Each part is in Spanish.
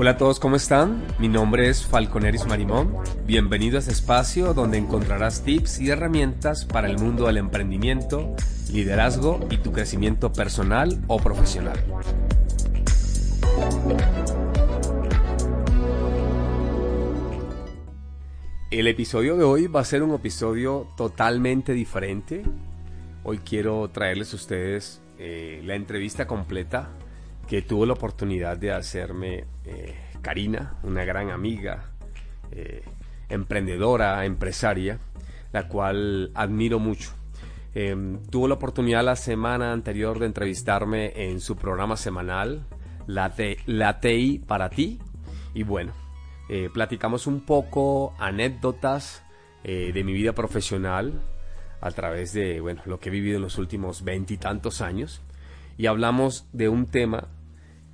Hola a todos, ¿cómo están? Mi nombre es Falconeris Marimón. Bienvenido a este espacio donde encontrarás tips y herramientas para el mundo del emprendimiento, liderazgo y tu crecimiento personal o profesional. El episodio de hoy va a ser un episodio totalmente diferente. Hoy quiero traerles a ustedes eh, la entrevista completa que tuvo la oportunidad de hacerme eh, Karina, una gran amiga, eh, emprendedora, empresaria, la cual admiro mucho. Em, tuvo la oportunidad la semana anterior de entrevistarme en su programa semanal, La, la TI para ti. Y bueno, platicamos un poco anécdotas de mi vida profesional a través de bueno, lo que he vivido en los últimos veintitantos años y hablamos de un tema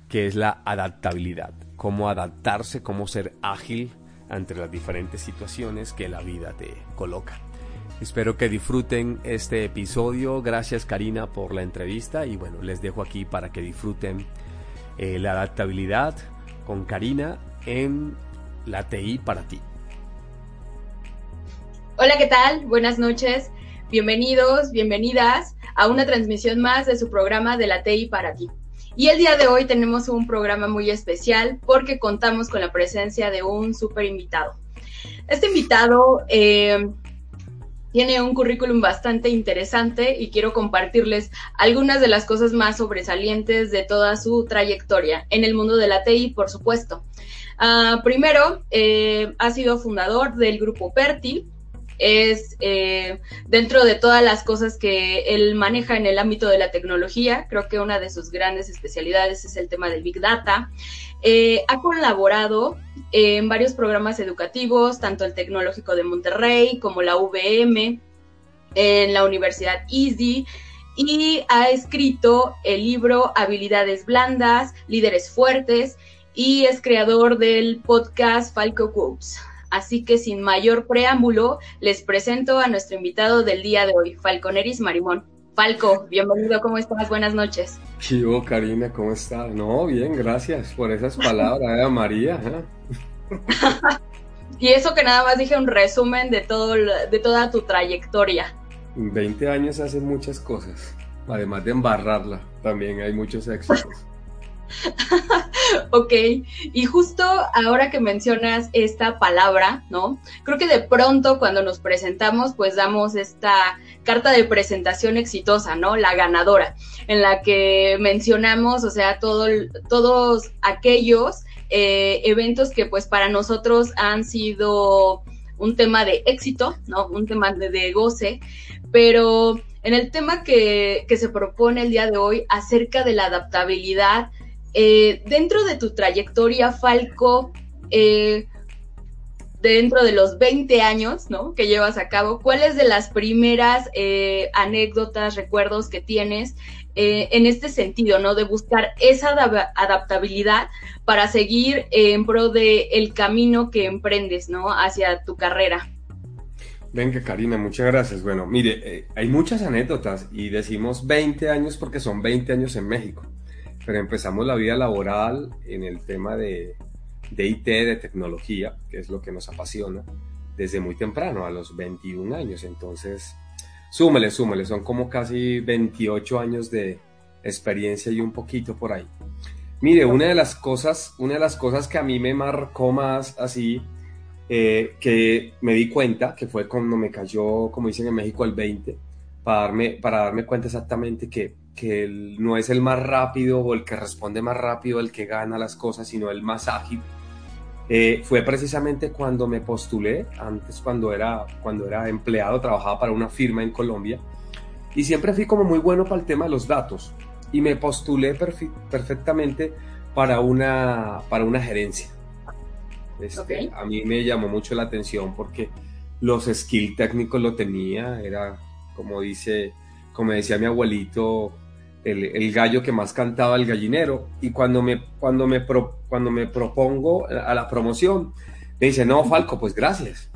que es la adaptabilidad, cómo adaptarse, cómo ser ágil ante las diferentes situaciones que la vida te coloca. Espero que disfruten este episodio. Gracias Karina por la entrevista y bueno, les dejo aquí para que disfruten eh, la adaptabilidad con Karina en la TI para ti. Hola, ¿qué tal? Buenas noches. Bienvenidos, bienvenidas a una transmisión más de su programa de la TI para ti. Y el día de hoy tenemos un programa muy especial porque contamos con la presencia de un súper invitado. Este invitado eh, tiene un currículum bastante interesante y quiero compartirles algunas de las cosas más sobresalientes de toda su trayectoria en el mundo de la TI, por supuesto. Uh, primero, eh, ha sido fundador del grupo PERTI, es eh, dentro de todas las cosas que él maneja en el ámbito de la tecnología, creo que una de sus grandes especialidades es el tema del Big Data. Eh, ha colaborado en varios programas educativos, tanto el Tecnológico de Monterrey como la VM, en la Universidad Easy, y ha escrito el libro Habilidades Blandas, Líderes Fuertes, y es creador del podcast Falco Quotes. Así que sin mayor preámbulo, les presento a nuestro invitado del día de hoy, Falconeris Marimón. Falco, bienvenido, ¿cómo estás? Buenas noches. Chivo, Karina, ¿cómo estás? No, bien, gracias por esas palabras, ¿eh, María. ¿eh? y eso que nada más dije un resumen de, todo, de toda tu trayectoria. 20 años hacen muchas cosas, además de embarrarla, también hay muchos éxitos. ok, y justo ahora que mencionas esta palabra, ¿no? Creo que de pronto cuando nos presentamos, pues damos esta carta de presentación exitosa, ¿no? La ganadora, en la que mencionamos, o sea, todo, todos aquellos eh, eventos que pues para nosotros han sido un tema de éxito, ¿no? Un tema de, de goce, pero en el tema que, que, se propone el día de hoy acerca de la adaptabilidad eh, dentro de tu trayectoria, Falco, eh, dentro de los 20 años ¿no? que llevas a cabo, ¿cuáles de las primeras eh, anécdotas, recuerdos que tienes en este sentido, ¿no? De buscar esa adaptabilidad para seguir en pro del el camino que emprendes, ¿no? Hacia tu carrera. Venga, Karina, muchas gracias. Bueno, mire, hay muchas anécdotas y decimos 20 años porque son 20 años en México pero empezamos la vida laboral en el tema de, de IT, de tecnología, que es lo que nos apasiona, desde muy temprano, a los 21 años. Entonces, súmele, súmele, son como casi 28 años de experiencia y un poquito por ahí. Mire, una de las cosas, una de las cosas que a mí me marcó más así, eh, que me di cuenta, que fue cuando me cayó, como dicen en México, el 20, para darme, para darme cuenta exactamente que que no es el más rápido o el que responde más rápido el que gana las cosas, sino el más ágil. Eh, fue precisamente cuando me postulé, antes cuando era, cuando era empleado, trabajaba para una firma en Colombia y siempre fui como muy bueno para el tema de los datos. y me postulé perfectamente para una, para una gerencia. Este, A mí me llamó mucho la atención porque los skills técnicos lo tenía, era como dice, como decía mi abuelito, el, gallo que más cantaba el gallinero. Y cuando me, cuando me, cuando me propongo a la promoción, me dice, no, Falco, pues gracias.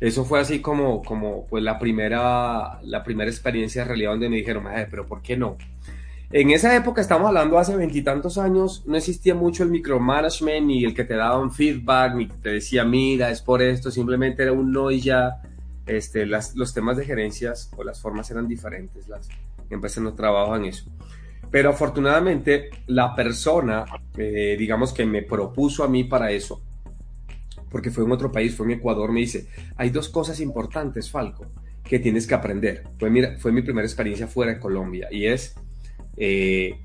Eso fue así como, como pues la primera, la primera experiencia de realidad donde me dijeron, pero ¿por qué no? En esa época, estamos hablando hace veintitantos años, no existía mucho el micromanagement, ni el que te daba un feedback, ni que te decía, mira, es por esto, simplemente era un no y ya. Este, las, los temas de gerencias o las formas eran diferentes, empresas no trabajan eso. Pero afortunadamente, la persona, eh, digamos que me propuso a mí para eso, porque fue en otro país, fue en Ecuador, me dice, hay dos cosas importantes, Falco, que tienes que aprender. Fue mi, fue mi primera experiencia fuera de Colombia y es eh,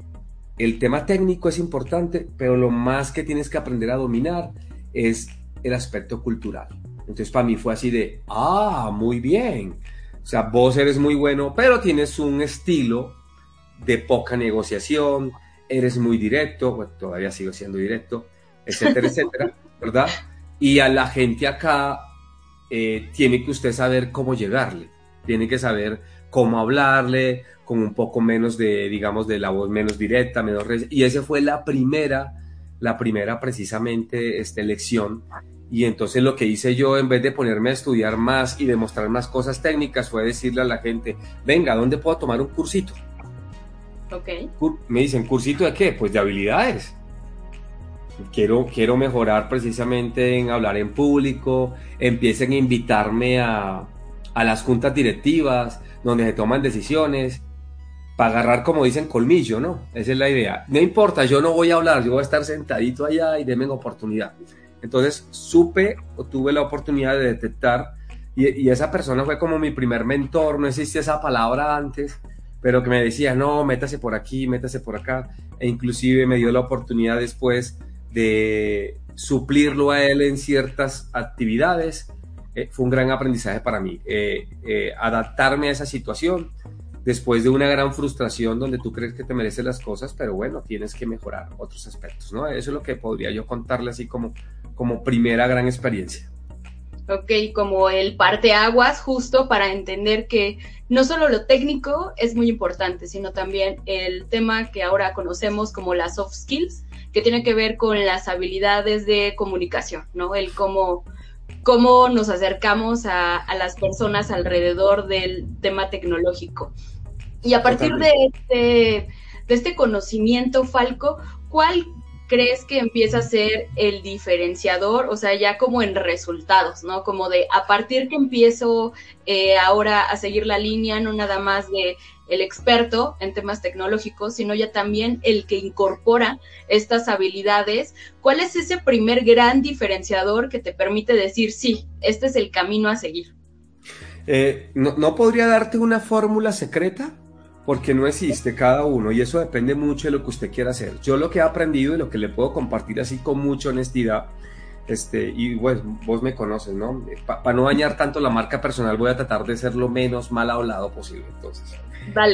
el tema técnico es importante, pero lo más que tienes que aprender a dominar es el aspecto cultural. Entonces para mí fue así de, ah, muy bien. O sea, vos eres muy bueno, pero tienes un estilo de poca negociación, eres muy directo, bueno, todavía sigo siendo directo, etcétera, etcétera, ¿verdad? Y a la gente acá eh, tiene que usted saber cómo llegarle, tiene que saber cómo hablarle, con un poco menos de, digamos, de la voz menos directa, menos... Y esa fue la primera, la primera precisamente este, lección. Y entonces lo que hice yo, en vez de ponerme a estudiar más y demostrar más cosas técnicas, fue decirle a la gente, venga, ¿dónde puedo tomar un cursito? Ok. Me dicen, ¿cursito de qué? Pues de habilidades. Quiero, quiero mejorar precisamente en hablar en público, empiecen a invitarme a, a las juntas directivas, donde se toman decisiones, para agarrar, como dicen, colmillo, ¿no? Esa es la idea. No importa, yo no voy a hablar, yo voy a estar sentadito allá y denme oportunidad. Entonces supe o tuve la oportunidad de detectar y, esa persona fue como mi primer mentor, no existía esa palabra antes, pero que me decía, no, métase por aquí, métase por acá, e inclusive me dio la oportunidad después de suplirlo a él en ciertas actividades. Eh, fue un gran aprendizaje para mí, eh, eh, adaptarme a esa situación después de una gran frustración donde tú crees que te mereces las cosas, pero bueno, tienes que mejorar otros aspectos, ¿no? Eso es lo que podría yo contarle así como, como primera gran experiencia. Ok, como el parteaguas justo para entender que no solo lo técnico es muy importante, sino también el tema que ahora conocemos como las soft skills, que tiene que ver con las habilidades de comunicación, ¿no? El cómo cómo nos acercamos a, las personas alrededor del tema tecnológico. Y a partir de este, de este conocimiento, Falco, ¿cuál crees que empieza a ser el diferenciador? O sea, ya como en resultados, ¿no? Como de a partir que empiezo eh, ahora a seguir la línea, no nada más de el experto en temas tecnológicos, sino ya también el que incorpora estas habilidades. ¿Cuál es ese primer gran diferenciador que te permite decir, sí, este es el camino a seguir? Eh, no, podría darte una fórmula secreta, porque no existe cada uno y eso depende mucho de lo que usted quiera hacer. Yo lo que he aprendido y lo que le puedo compartir así con mucha honestidad, este, y pues vos me conoces, ¿no? Para no dañar tanto la marca personal voy a tratar de ser lo menos mal hablado posible. Entonces,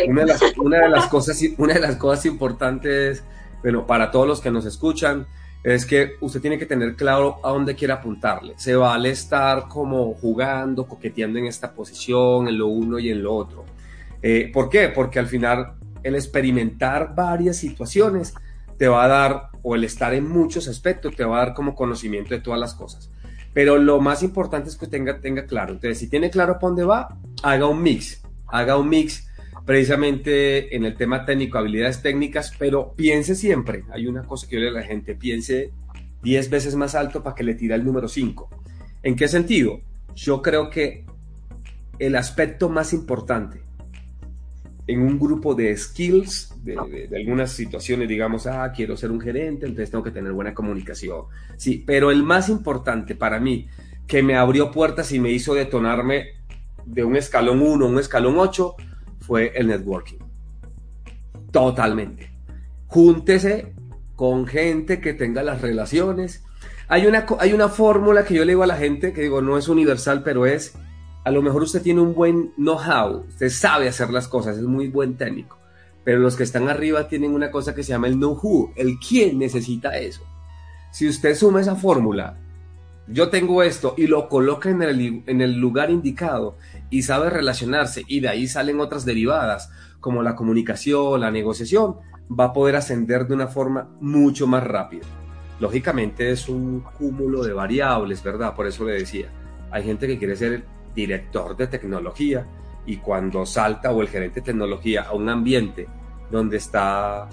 una, de las, una, de las, cosas, una de las cosas importantes, bueno, para todos los que nos escuchan, es que usted tiene que tener claro a dónde quiere apuntarle. Se vale estar como jugando, coqueteando en esta posición, en lo uno y en lo otro. Eh, ¿Por qué? Porque al final el experimentar varias situaciones te va a dar, o el estar en muchos aspectos, te va a dar como conocimiento de todas las cosas. Pero lo más importante es que tenga, tenga claro. Entonces, si tiene claro para dónde va, haga un mix. Haga un mix precisamente en el tema técnico, habilidades técnicas, pero piense siempre, hay una cosa que yo le a la gente, piense 10 veces más alto para que le tire el número 5. ¿En qué sentido? Yo creo que el aspecto más importante en un grupo de skills, de, algunas situaciones, digamos, ah, quiero ser un gerente, entonces tengo que tener buena comunicación. Sí, pero el más importante para mí, que me abrió puertas y me hizo detonarme de un escalón 1 a un escalón 8, fue el networking. Totalmente. Júntese con gente que tenga las relaciones. Hay una, hay una fórmula que yo le digo a la gente, que digo, no es universal, pero es, a lo mejor usted tiene un buen know-how, usted sabe hacer las cosas, es muy buen técnico, pero los que están arriba tienen una cosa que se llama el know-who, el quién necesita eso. Si usted suma esa fórmula, yo tengo esto y lo coloca en el, en el lugar indicado y sabe relacionarse y de ahí salen otras derivadas como la comunicación, la negociación, va a poder ascender de una forma mucho más rápida. Lógicamente es un cúmulo de variables, ¿verdad? Por eso le decía, hay gente que quiere ser director de tecnología y cuando salta o el gerente de tecnología a un ambiente donde está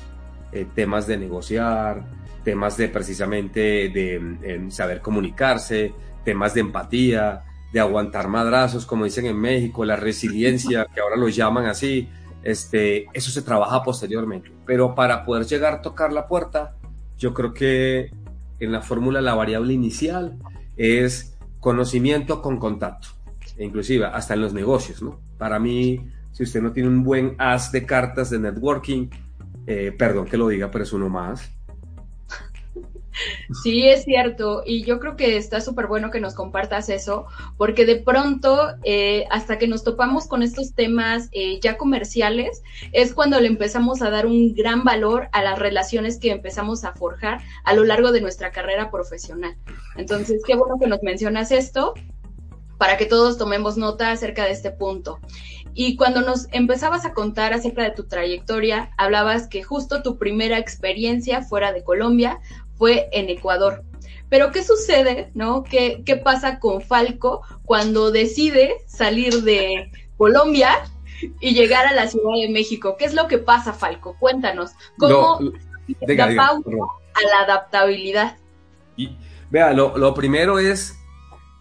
eh, temas de negociar, temas de precisamente de saber comunicarse, temas de empatía, de aguantar madrazos, como dicen en México, la resiliencia, que ahora lo llaman así, este, eso se trabaja posteriormente. Pero para poder llegar a tocar la puerta, yo creo que en la fórmula la variable inicial es conocimiento con contacto, inclusive hasta en los negocios, ¿no? Para mí, si usted no tiene un buen as de cartas de networking, eh, perdón que lo diga, pero es uno más, Sí, es cierto. Y yo creo que está súper bueno que nos compartas eso, porque de pronto, eh, hasta que nos topamos con estos temas eh, ya comerciales, es cuando le empezamos a dar un gran valor a las relaciones que empezamos a forjar a lo largo de nuestra carrera profesional. Entonces, qué bueno que nos mencionas esto para que todos tomemos nota acerca de este punto. Y cuando nos empezabas a contar acerca de tu trayectoria, hablabas que justo tu primera experiencia fuera de Colombia fue en Ecuador. Pero ¿qué sucede, no? ¿Qué, qué pasa con Falco cuando decide salir de Colombia y llegar a la Ciudad de México? ¿Qué es lo que pasa, Falco? Cuéntanos. ¿Cómo da pausa a la adaptabilidad? Y, vea, lo, lo primero es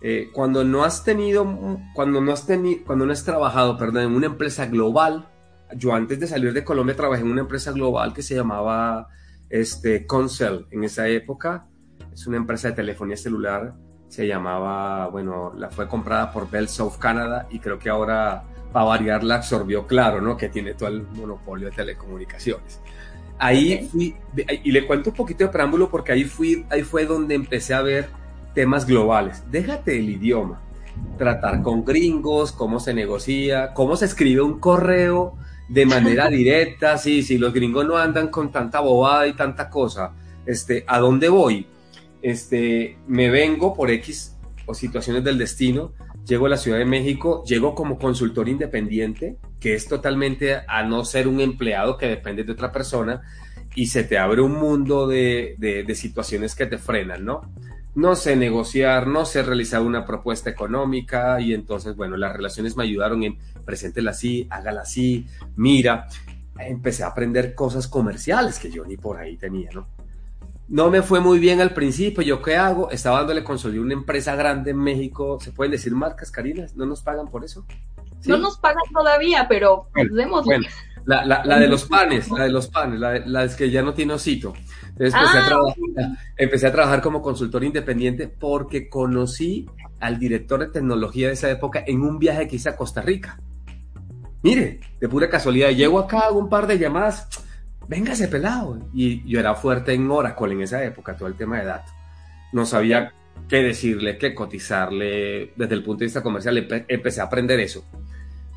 eh, cuando no has tenido, cuando no has tenido, cuando no has trabajado, perdón, en una empresa global. Yo antes de salir de Colombia trabajé en una empresa global que se llamaba este, Concel en esa época. Es una empresa de telefonía celular. Se llamaba, bueno, la fue comprada por Bell South Canada y creo que ahora, para variar, la absorbió Claro, ¿no? Que tiene todo el monopolio de telecomunicaciones. Ahí fui, y le cuento un poquito de preámbulo porque ahí, fui, ahí fue donde empecé a ver temas globales. Déjate el idioma. Tratar con gringos, cómo se negocia, cómo se escribe un correo de manera directa, sí, si los gringos no andan con tanta bobada y tanta cosa, este, ¿a dónde voy? Este, me vengo por X o situaciones del destino, llego a la Ciudad de México, llego como consultor independiente, que es totalmente a no ser un empleado que depende de otra persona, y se te abre un mundo de, de, de situaciones que te frenan, ¿no? No sé negociar, no sé realizar una propuesta económica y entonces, bueno, las relaciones me ayudaron en preséntela así, hágala así, mira, empecé a aprender cosas comerciales que yo ni por ahí tenía, ¿no? No me fue muy bien al principio, ¿yo qué hago? Estaba dándole consolidar una empresa grande en México, ¿se pueden decir marcas, Karina? ¿No nos pagan por eso? No nos pagan todavía, pero bueno, bueno la, la, de los panes, la de los panes, la, la que ya no tiene osito. Entonces empecé, a ah, empecé a trabajar como consultor independiente porque conocí al director de tecnología de esa época en un viaje que hice a Costa Rica. Mire, de pura casualidad, llego acá, hago un par de llamadas, véngase pelado. Y yo era fuerte en Oracle en esa época, todo el tema de datos. No sabía qué decirle, qué cotizarle desde el punto de vista comercial, empecé a aprender eso.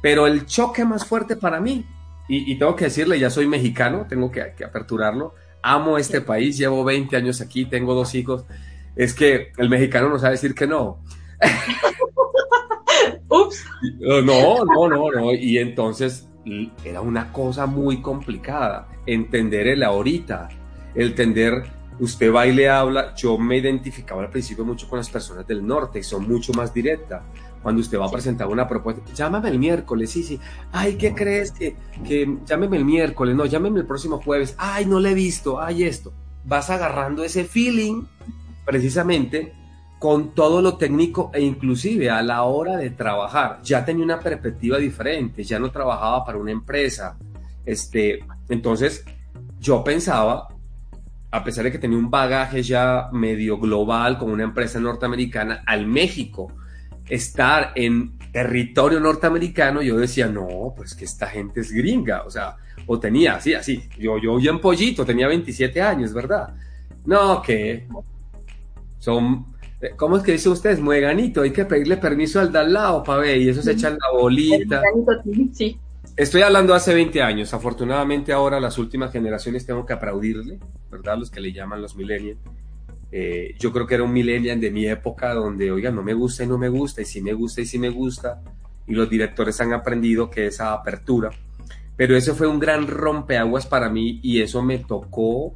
Pero el choque más fuerte para mí, y, tengo que decirle, ya soy mexicano, tengo que, que aperturarlo, amo este país, llevo 20 años aquí, tengo dos hijos, es que el mexicano no sabe decir que no. Ups. No, no, no, no. Y entonces era una cosa muy complicada. Entender el ahorita, entender, usted va y le habla. Yo me identificaba al principio mucho con las personas del norte, son mucho más directas cuando usted va a presentar una propuesta, llámame el miércoles, sí, sí, ay, ¿qué crees? Que, que llámeme el miércoles, no, llámeme el próximo jueves, ay, no le he visto, ay, esto. Vas agarrando ese feeling precisamente con todo lo técnico e inclusive a la hora de trabajar. Ya tenía una perspectiva diferente, ya no trabajaba para una empresa. Este, entonces, yo pensaba, a pesar de que tenía un bagaje ya medio global con una empresa norteamericana, al México estar en territorio norteamericano, yo decía, no, pues que esta gente es gringa, o sea, o tenía, así, así, yo, yo en pollito, tenía 27 años, ¿verdad? No, que son, eh, ¿cómo es que dice ustedes? Mueganito, hay que pedirle permiso al de al lado para ver, y eso se echan la bolita. Sí. Estoy hablando hace 20 años. Afortunadamente ahora las últimas generaciones tengo que aplaudirle, ¿verdad? Los que le llaman los millennials. Eh, yo creo que era un millennial de mi época donde, oiga, no me gusta y no me gusta, y si me gusta y si me gusta. Y los directores han aprendido que esa apertura. Pero eso fue un gran rompeaguas para mí y eso me tocó,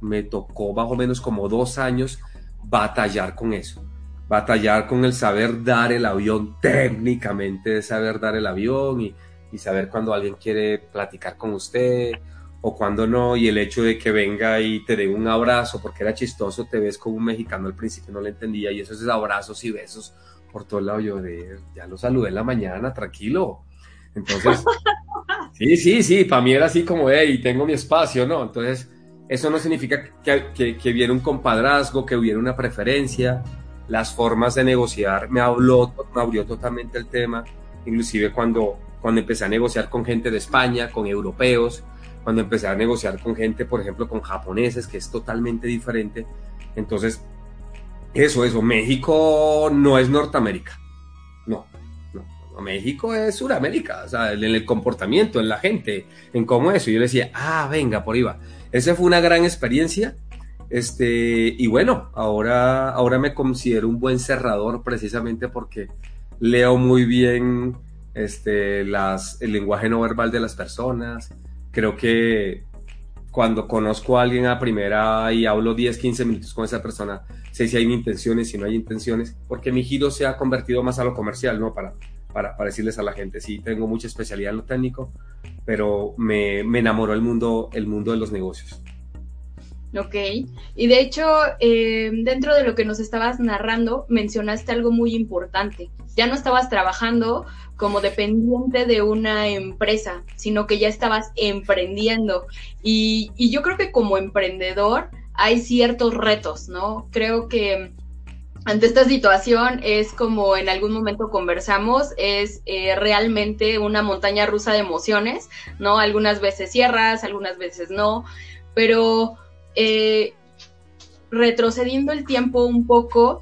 me tocó más o menos como dos años batallar con eso batallar con el saber dar el avión, técnicamente saber dar el avión y, saber cuando alguien quiere platicar con usted o cuando no, y el hecho de que venga y te dé un abrazo, porque era chistoso, te ves como un mexicano al principio, no le entendía, y esos abrazos y besos por todo el lado, yo de, ya lo saludé en la mañana, tranquilo. Entonces, sí, sí, sí, para mí era así como, hey, tengo mi espacio, ¿no? Entonces, eso no significa que, que, que hubiera un compadrazgo, que hubiera una preferencia, las formas de negociar, me habló, me abrió totalmente el tema, inclusive cuando, cuando empecé a negociar con gente de España, con europeos, cuando empecé a negociar con gente, por ejemplo, con japoneses, que es totalmente diferente. Entonces, eso, eso, México no es Norteamérica, no, no, México es Suramérica, o sea, en el comportamiento, en la gente, en cómo eso. Yo le decía, ah, venga, por ahí va. Esa fue una gran experiencia este, y bueno, ahora, ahora me considero un buen cerrador precisamente porque leo muy bien este, las, el lenguaje no verbal de las personas. Creo que cuando conozco a alguien a primera y hablo 10, 15 minutos con esa persona, sé si hay intenciones, si no hay intenciones, porque mi giro se ha convertido más a lo comercial, ¿no? Para, para, para decirles a la gente, sí, tengo mucha especialidad en lo técnico, pero me, me enamoró el mundo, el mundo de los negocios. Ok, y de hecho, eh, dentro de lo que nos estabas narrando, mencionaste algo muy importante. Ya no estabas trabajando como dependiente de una empresa, sino que ya estabas emprendiendo. Y, y yo creo que como emprendedor hay ciertos retos, ¿no? Creo que ante esta situación es como en algún momento conversamos, es eh, realmente una montaña rusa de emociones, ¿no? Algunas veces cierras, algunas veces no, pero eh, retrocediendo el tiempo un poco,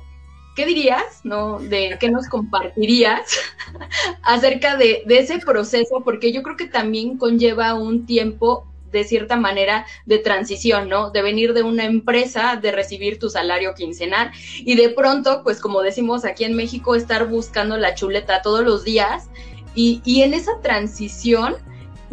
¿qué dirías, no? De qué nos compartirías acerca de, ese proceso, porque yo creo que también conlleva un tiempo de cierta manera de transición, ¿no? De venir de una empresa, de recibir tu salario quincenal y de pronto, pues como decimos aquí en México, estar buscando la chuleta todos los días y, y en esa transición,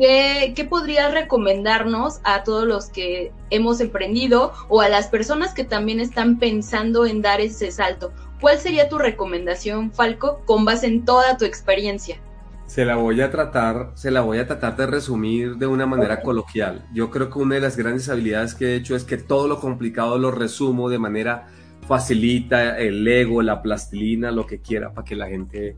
¿Qué, podrías recomendarnos a todos los que hemos emprendido o a las personas que también están pensando en dar ese salto? ¿Cuál sería tu recomendación, Falco, con base en toda tu experiencia? Se la voy a tratar, se la voy a tratar de resumir de una manera coloquial. Yo creo que una de las grandes habilidades que he hecho es que todo lo complicado lo resumo de manera facilita, el ego, la plastilina, lo que quiera, para que la gente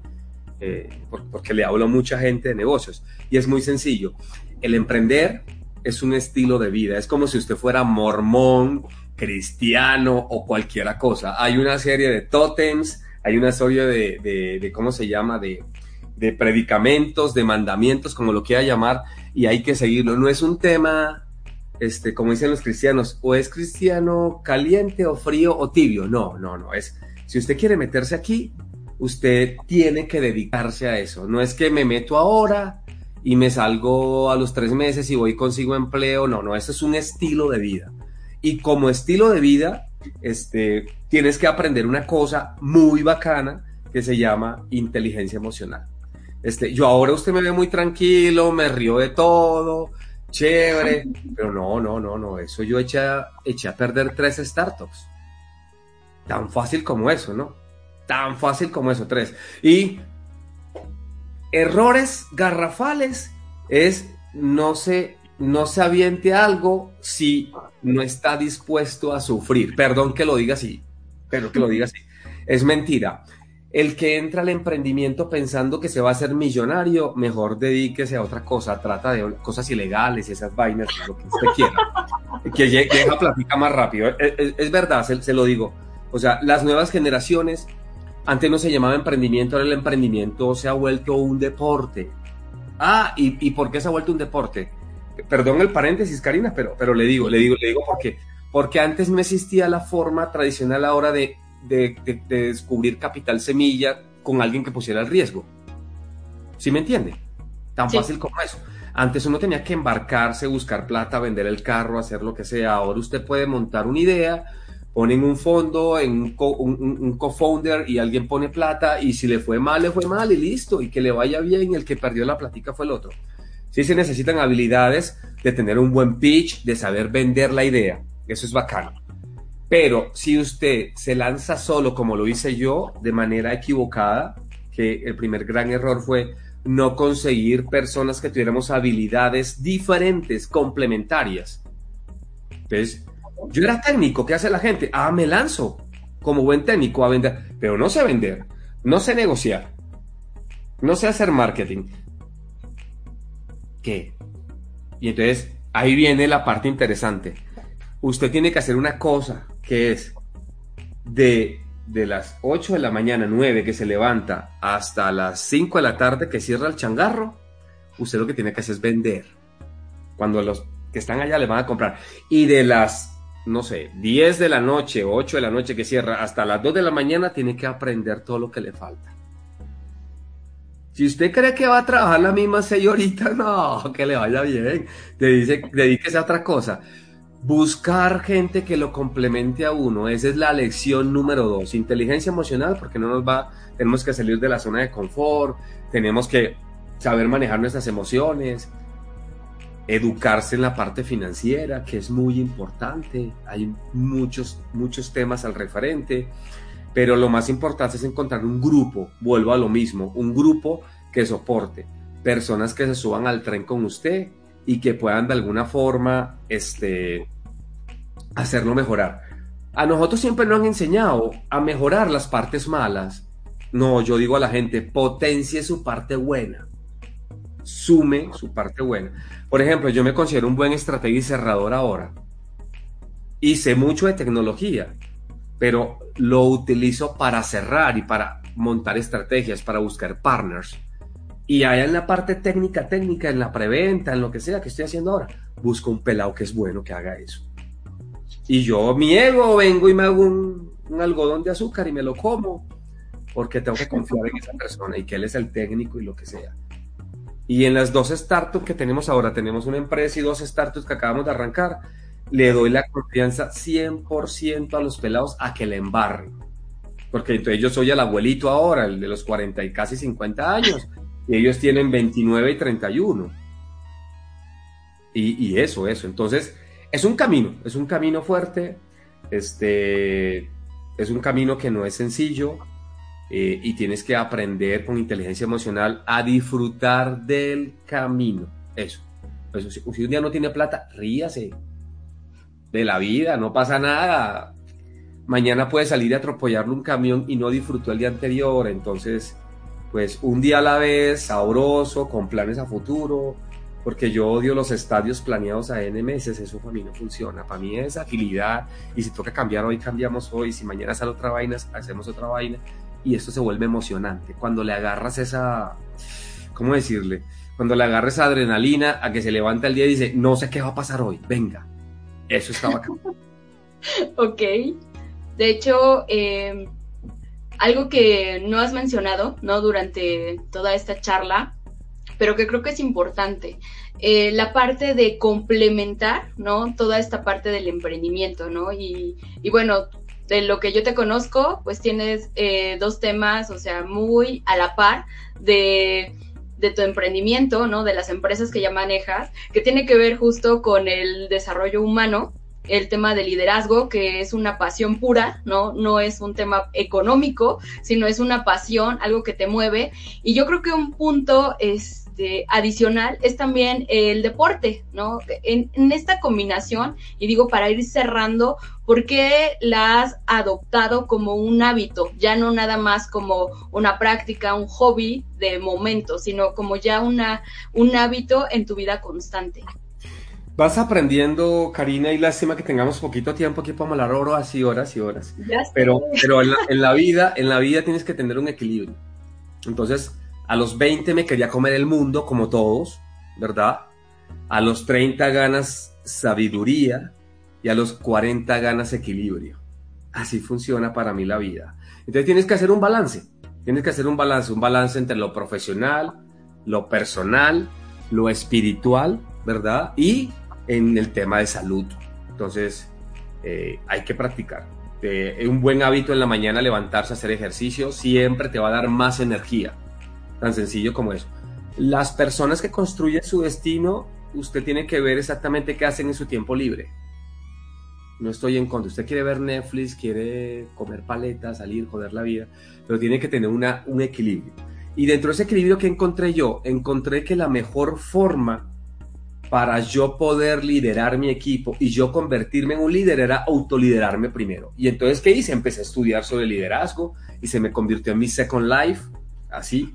eh, porque le hablo a mucha gente de negocios. Y es muy sencillo. El emprender es un estilo de vida. Es como si usted fuera mormón, cristiano o cualquiera cosa. Hay una serie de tótems, hay una serie de, ¿cómo se llama? De, de predicamentos, de mandamientos, como lo quiera llamar, y hay que seguirlo. No es un tema, este, como dicen los cristianos, o es cristiano caliente o frío o tibio. No, no, no. Es, si usted quiere meterse aquí, usted tiene que dedicarse a eso. No es que me meto ahora y me salgo a los tres meses y voy consigo empleo. No, no, eso es un estilo de vida. Y como estilo de vida, este, tienes que aprender una cosa muy bacana que se llama inteligencia emocional. Este, yo ahora usted me ve muy tranquilo, me río de todo, chévere, pero no, no, no, no, eso yo eché, eché a perder tres startups. Tan fácil como eso, ¿no? Tan fácil como eso, tres. Y errores garrafales es no se, no se aviente algo si no está dispuesto a sufrir. Perdón que lo diga así, pero que lo diga así. Es mentira. El que entra al emprendimiento pensando que se va a hacer millonario, mejor dedíquese a otra cosa. Trata de cosas ilegales y esas vainas, lo que usted quiera. Que llegue a platica más rápido. Es, verdad, se lo digo. O sea, las nuevas generaciones antes no se llamaba emprendimiento, ahora el emprendimiento se ha vuelto un deporte. Ah, ¿y, por qué se ha vuelto un deporte? Perdón el paréntesis, Karina, pero, pero le digo, le digo, le digo porque, porque antes no existía la forma tradicional ahora de, de, descubrir capital semilla con alguien que pusiera el riesgo. ¿Sí me entiende? Tan fácil como eso. Antes uno tenía que embarcarse, buscar plata, vender el carro, hacer lo que sea. Ahora usted puede montar una idea, ponen un fondo, en un, un co-founder y alguien pone plata y si le fue mal, le fue mal y listo. Y que le vaya bien, el que perdió la platica fue el otro. Sí se necesitan habilidades de tener un buen pitch, de saber vender la idea. Eso es bacano. Pero si usted se lanza solo como lo hice yo, de manera equivocada, que el primer gran error fue no conseguir personas que tuviéramos habilidades diferentes, complementarias. Entonces, yo era técnico, ¿qué hace la gente? Ah, me lanzo como buen técnico a vender, pero no sé vender, no sé negociar, no sé hacer marketing. ¿Qué? Y entonces ahí viene la parte interesante. Usted tiene que hacer una cosa que es de de las 8 de la mañana, 9 que se levanta, hasta las 5 de la tarde que cierra el changarro, usted lo que tiene que hacer es vender. Cuando los que están allá le van a comprar. Y de las, no sé, 10 de la noche, 8 de la noche que cierra, hasta las 2 de la mañana, tiene que aprender todo lo que le falta. Si usted cree que va a trabajar la misma señorita, no, que le vaya bien. Te dice, dedíquese a otra cosa buscar gente que lo complemente a uno. Esa es la lección número dos. Inteligencia emocional, porque no nos va, tenemos que salir de la zona de confort, tenemos que saber manejar nuestras emociones, educarse en la parte financiera, que es muy importante. Hay muchos, muchos temas al referente, pero lo más importante es encontrar un grupo, vuelvo a lo mismo, un grupo que soporte, personas que se suban al tren con usted y que puedan de alguna forma este, hacerlo mejorar. A nosotros siempre nos han enseñado a mejorar las partes malas. No, yo digo a la gente, potencie su parte buena. Sume su parte buena. Por ejemplo, yo me considero un buen estratega y cerrador ahora. Y sé mucho de tecnología, pero lo utilizo para cerrar y para montar estrategias, para buscar partners. Y allá en la parte técnica, técnica, en la preventa, en lo que sea que estoy haciendo ahora, busco un pelado que es bueno que haga eso. Y yo, mi ego, vengo y me hago un, algodón de azúcar y me lo como, porque tengo que confiar en esa persona y que él es el técnico y lo que sea. Y en las dos startups que tenemos ahora, tenemos una empresa y dos startups que acabamos de arrancar, le doy la confianza 100% a los pelados a que le embarren. Porque entonces yo soy el abuelito ahora, el de los 40 y casi 50 años, y ellos tienen 29 y 31. Y, y eso, eso. Entonces, es un camino, es un camino fuerte, este, es un camino que no es sencillo eh, y tienes que aprender con inteligencia emocional a disfrutar del camino. Eso, eso si, un día no tiene plata, ríase de la vida, no pasa nada. Mañana puede salir a atropellarle un camión y no disfrutó el día anterior, entonces, pues un día a la vez, sabroso, con planes a futuro, porque yo odio los estadios planeados a N meses, eso para mí no funciona, para mí es agilidad y si toca cambiar hoy, cambiamos hoy, si mañana sale otra vaina, hacemos otra vaina y esto se vuelve emocionante. Cuando le agarras esa, ¿cómo decirle? Cuando le agarras adrenalina a que se levanta el día y dice, no sé qué va a pasar hoy, venga, eso está bacán. ok, de hecho, em, algo que no has mencionado, ¿no? Durante toda esta charla pero que creo que es importante. Eh, la parte de complementar, ¿no? Toda esta parte del emprendimiento, ¿no? Y, bueno, de lo que yo te conozco, pues tienes eh, dos temas, o sea, muy a la par de, de tu emprendimiento, ¿no? De las empresas que ya manejas, que tiene que ver justo con el desarrollo humano, el tema de liderazgo, que es una pasión pura, ¿no? No es un tema económico, sino es una pasión, algo que te mueve. Y yo creo que un punto es este, adicional es también el deporte, ¿no? En, esta combinación, y digo para ir cerrando, ¿por qué la has adoptado como un hábito? Ya no nada más como una práctica, un hobby de momento, sino como ya una, un hábito en tu vida constante. Vas aprendiendo, Karina, y lástima que tengamos poquito tiempo aquí para hablar horas y horas y horas. Pero, pero en la vida, en la vida tienes que tener un equilibrio. Entonces, a los 20 me quería comer el mundo, como todos, ¿verdad? A los 30 ganas sabiduría y a los 40 ganas equilibrio. Así funciona para mí la vida. Entonces tienes que hacer un balance. Tienes que hacer un balance, un balance entre lo profesional, lo personal, lo espiritual, ¿verdad? Y en el tema de salud. Entonces, eh, hay que practicar. Eh, un buen hábito en la mañana levantarse a hacer ejercicio siempre te va a dar más energía. Tan sencillo como eso. Las personas que construyen su destino, usted tiene que ver exactamente qué hacen en su tiempo libre. No estoy en contra. Usted quiere ver Netflix, quiere comer paletas, salir, joder la vida, pero tiene que tener una, un equilibrio. Y dentro de ese equilibrio que encontré yo, encontré que la mejor forma para yo poder liderar mi equipo y yo convertirme en un líder era autoliderarme primero. Y entonces, ¿qué hice? Empecé a estudiar sobre liderazgo y se me convirtió en mi second life, así.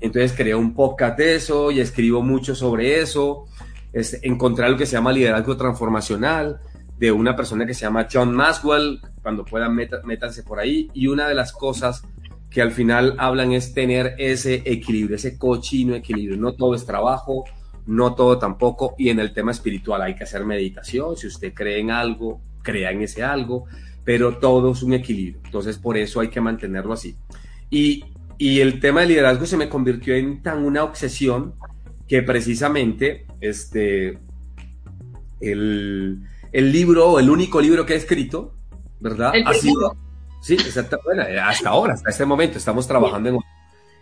Entonces creé un podcast de eso y escribo mucho sobre eso. Es, encontré algo que se llama liderazgo transformacional de una persona que se llama John Maxwell. Cuando puedan, métanse por ahí. Y una de las cosas que al final hablan es tener ese equilibrio, ese cochino equilibrio. No todo es trabajo, no todo tampoco. Y en el tema espiritual hay que hacer meditación. Si usted cree en algo, crea en ese algo, pero todo es un equilibrio. Entonces, por eso hay que mantenerlo así. Y, y el tema del liderazgo se me convirtió en tan una obsesión que precisamente este, el, el libro, el único libro que he escrito, ¿verdad? El ha sido, sí, exacto, bueno, hasta ahora, hasta este momento, estamos trabajando en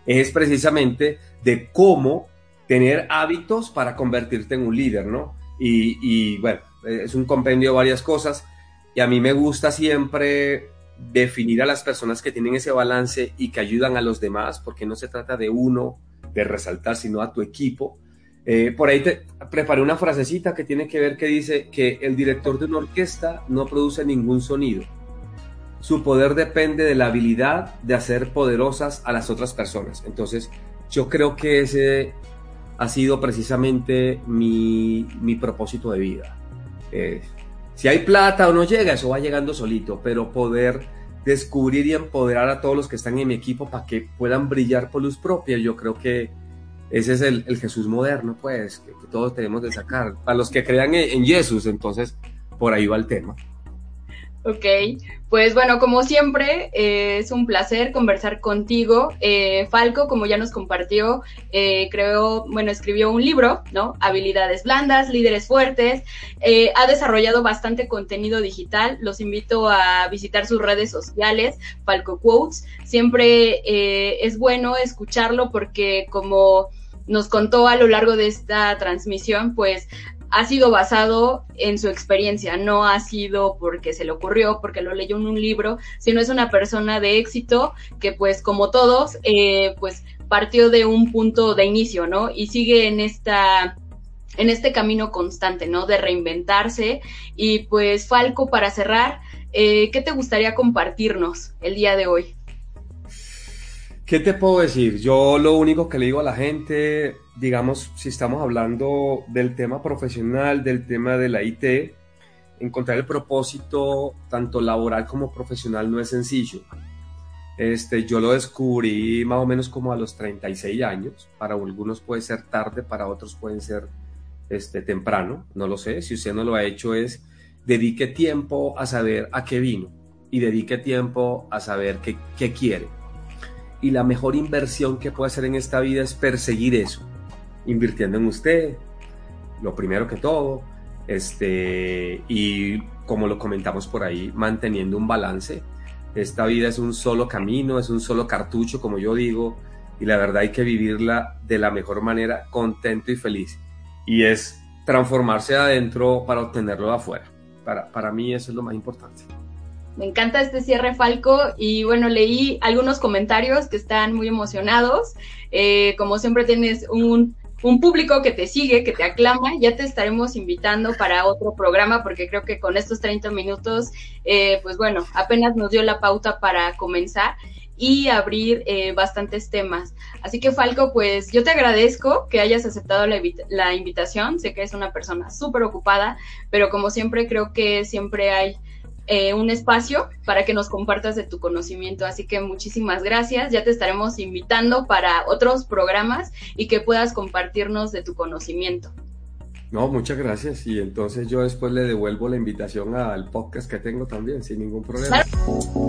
es precisamente de cómo tener hábitos para convertirte en un líder, ¿no? Y, y, bueno, es un compendio de varias cosas y a mí me gusta siempre definir a las personas que tienen ese balance y que ayudan a los demás, porque no se trata de uno, de resaltar, sino a tu equipo. Eh, por ahí te preparé una frasecita que tiene que ver que dice que el director de una orquesta no produce ningún sonido. Su poder depende de la habilidad de hacer poderosas a las otras personas. Entonces, yo creo que ese ha sido precisamente mi, mi propósito de vida. Eh, si hay plata o no llega, eso va llegando solito, pero poder descubrir y empoderar a todos los que están en mi equipo para que puedan brillar por luz propia, yo creo que ese es el, Jesús moderno, pues, que, todos tenemos de sacar. Para los que crean en Jesús, entonces, por ahí va el tema. Ok, pues bueno, como siempre, eh, es un placer conversar contigo. Eh, Falco, como ya nos compartió, eh, creó, bueno, escribió un libro, ¿no? Habilidades blandas, líderes fuertes. Ha desarrollado bastante contenido digital. Los invito a visitar sus redes sociales, Falco Quotes. Siempre es bueno escucharlo porque como nos contó a lo largo de esta transmisión, pues ha sido basado en su experiencia, no ha sido porque se le ocurrió, porque lo leyó en un libro, sino es una persona de éxito que pues como todos, eh, pues partió de un punto de inicio, ¿no? Y sigue en esta en este camino constante, ¿no? De reinventarse. Y pues Falco, para cerrar, eh, ¿qué te gustaría compartirnos el día de hoy? ¿Qué te puedo decir? Yo lo único que le digo a la gente, digamos, si estamos hablando del tema profesional, del tema de la IT, encontrar el propósito tanto laboral como profesional no es sencillo. Este, yo lo descubrí más o menos como a los 36 años. Para algunos puede ser tarde, para otros pueden ser este, temprano, no lo sé. Si usted no lo ha hecho es dedique tiempo a saber a qué vino y dedique tiempo a saber qué, qué quiere y la mejor inversión que puede hacer en esta vida es perseguir eso, invirtiendo en usted, lo primero que todo, este, y como lo comentamos por ahí, manteniendo un balance. Esta vida es un solo camino, es un solo cartucho, como yo digo, y la verdad hay que vivirla de la mejor manera, contento y feliz. Y es transformarse adentro para obtenerlo afuera. Para, para mí eso es lo más importante. Me encanta este cierre, Falco. Y bueno, leí algunos comentarios que están muy emocionados. Eh, como siempre tienes un, un, público que te sigue, que te aclama. Ya te estaremos invitando para otro programa porque creo que con estos 30 minutos, eh, pues bueno, apenas nos dio la pauta para comenzar y abrir eh, bastantes temas. Así que Falco, pues yo te agradezco que hayas aceptado la, invitación. Sé que es una persona súper ocupada, pero como siempre creo que siempre hay eh, un espacio para que nos compartas de tu conocimiento. Así que muchísimas gracias. Ya te estaremos invitando para otros programas y que puedas compartirnos de tu conocimiento. No, muchas gracias. Y entonces yo después le devuelvo la invitación al podcast que tengo también, sin ningún problema. Claro.